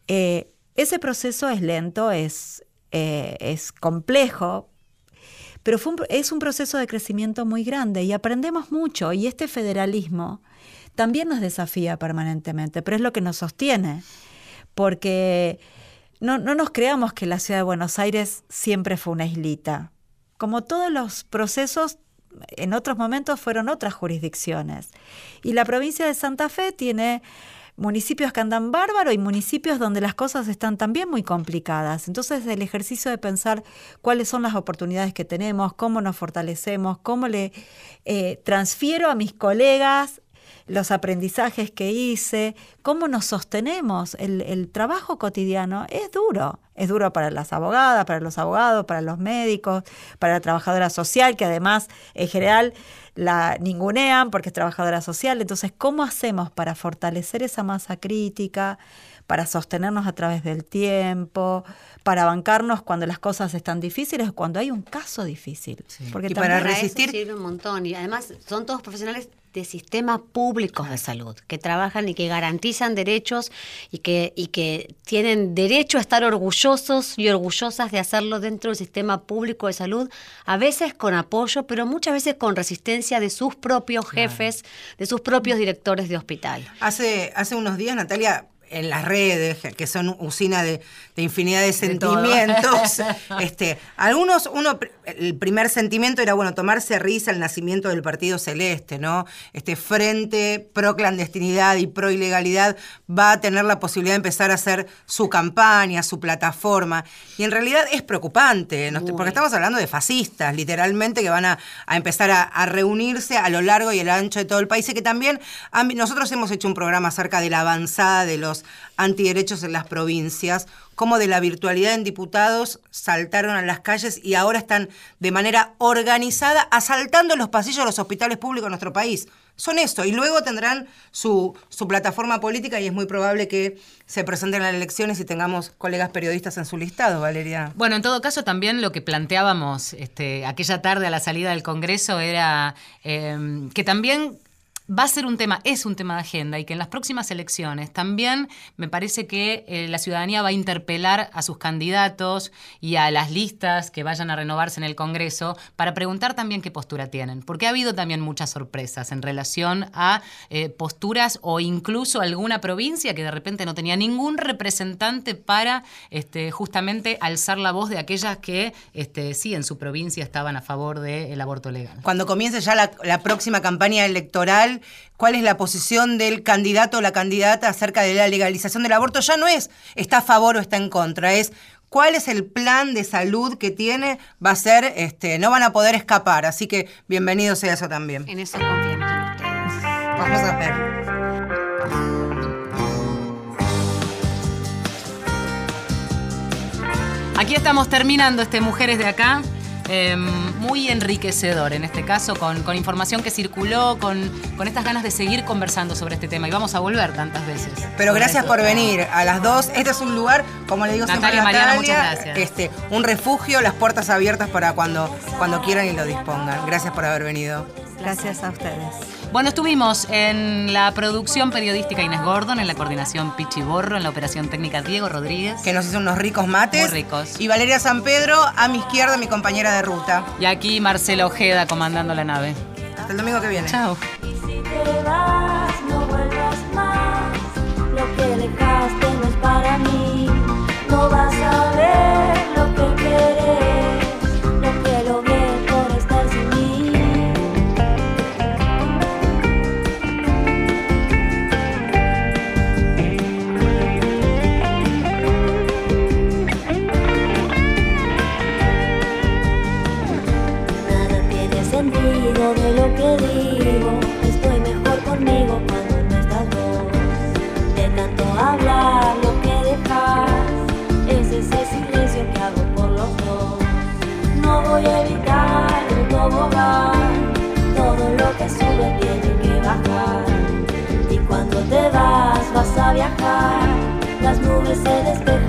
Eh, ese proceso es lento, es, eh, es complejo, pero es un proceso de crecimiento muy grande y aprendemos mucho y este federalismo también nos desafía permanentemente, pero es lo que nos sostiene, porque no, no nos creamos que la ciudad de Buenos Aires siempre fue una islita. Como todos los procesos, en otros momentos fueron otras jurisdicciones. Y la provincia de Santa Fe tiene municipios que andan bárbaro y municipios donde las cosas están también muy complicadas. Entonces, el ejercicio de pensar cuáles son las oportunidades que tenemos, cómo nos fortalecemos, cómo le eh, transfiero a mis colegas los aprendizajes que hice, cómo nos sostenemos. El, el, trabajo cotidiano es duro. Es duro para las abogadas, para los abogados, para los médicos, para la trabajadora social, que además en general la ningunean porque es trabajadora social. Entonces, ¿cómo hacemos para fortalecer esa masa crítica, para sostenernos a través del tiempo, para bancarnos cuando las cosas están difíciles, cuando hay un caso difícil? Porque y para resistir... un montón. Y además son todos profesionales de sistemas públicos de salud, que trabajan y que garantizan derechos y que, y que tienen derecho a estar orgullosos y orgullosas de hacerlo dentro del sistema público de salud, a veces con apoyo, pero muchas veces con resistencia de sus propios jefes, de sus propios directores de hospital. Hace, hace unos días, Natalia, en las redes, que son usina de, infinidad de sentimientos. este, algunos, uno, el primer sentimiento era, bueno, tomarse risa el nacimiento del Partido Celeste, ¿no? Este frente pro clandestinidad y pro ilegalidad va a tener la posibilidad de empezar a hacer su campaña, su plataforma. Y en realidad es preocupante, porque estamos hablando de fascistas, literalmente, que van a, empezar a, reunirse a lo largo y el ancho de todo el país. Y que también nosotros hemos hecho un programa acerca de la avanzada de los antiderechos en las provincias, como de la virtualidad en diputados saltaron a las calles y ahora están de manera organizada asaltando los pasillos de los hospitales públicos de nuestro país. Son esto, y luego tendrán su, su plataforma política y es muy probable que se presenten las elecciones y tengamos colegas periodistas en su listado, Valeria. Bueno, en todo caso también lo que planteábamos este, aquella tarde a la salida del Congreso era eh, que también va a ser un tema, es un tema de agenda y que en las próximas elecciones también me parece que eh, la ciudadanía va a interpelar a sus candidatos y a las listas que vayan a renovarse en el Congreso para preguntar también qué postura tienen, porque ha habido también muchas sorpresas en relación a eh, posturas o incluso alguna provincia que de repente no tenía ningún representante para este, justamente alzar la voz de aquellas que este, sí en su provincia estaban a favor del aborto legal. Cuando comience ya la próxima campaña electoral, cuál es la posición del candidato o la candidata acerca de la legalización del aborto, ya no es está a favor o está en contra, es cuál es el plan de salud que tiene, va a ser, este, no van a poder escapar, así que bienvenido sea eso también. En eso confiamos en ustedes. Vamos a ver. Aquí estamos terminando este Mujeres de Acá. Em, muy enriquecedor en este caso, con, información que circuló, con, con, estas ganas de seguir conversando sobre este tema. Y vamos a volver tantas veces. Pero gracias por venir a las dos. Este es un lugar, como le digo Natalia, siempre a Natalia, muchas gracias. Este, un refugio, las puertas abiertas para cuando, cuando quieran y lo dispongan. Gracias por haber venido. Gracias a ustedes. Bueno, estuvimos en la producción periodística Inés Gordon, en la coordinación Pichi Borro, en la operación técnica Diego Rodríguez. Que nos hizo unos ricos mates. Muy ricos. Y Valeria San Pedro, a mi izquierda, mi compañera de ruta. Y aquí Marcela Ojeda comandando la nave. Hasta el domingo que viene. Chao. Y si te vas, no vuelvas más. Lo que dejaste no es para mí. No vas a viajar, las nubes se despejan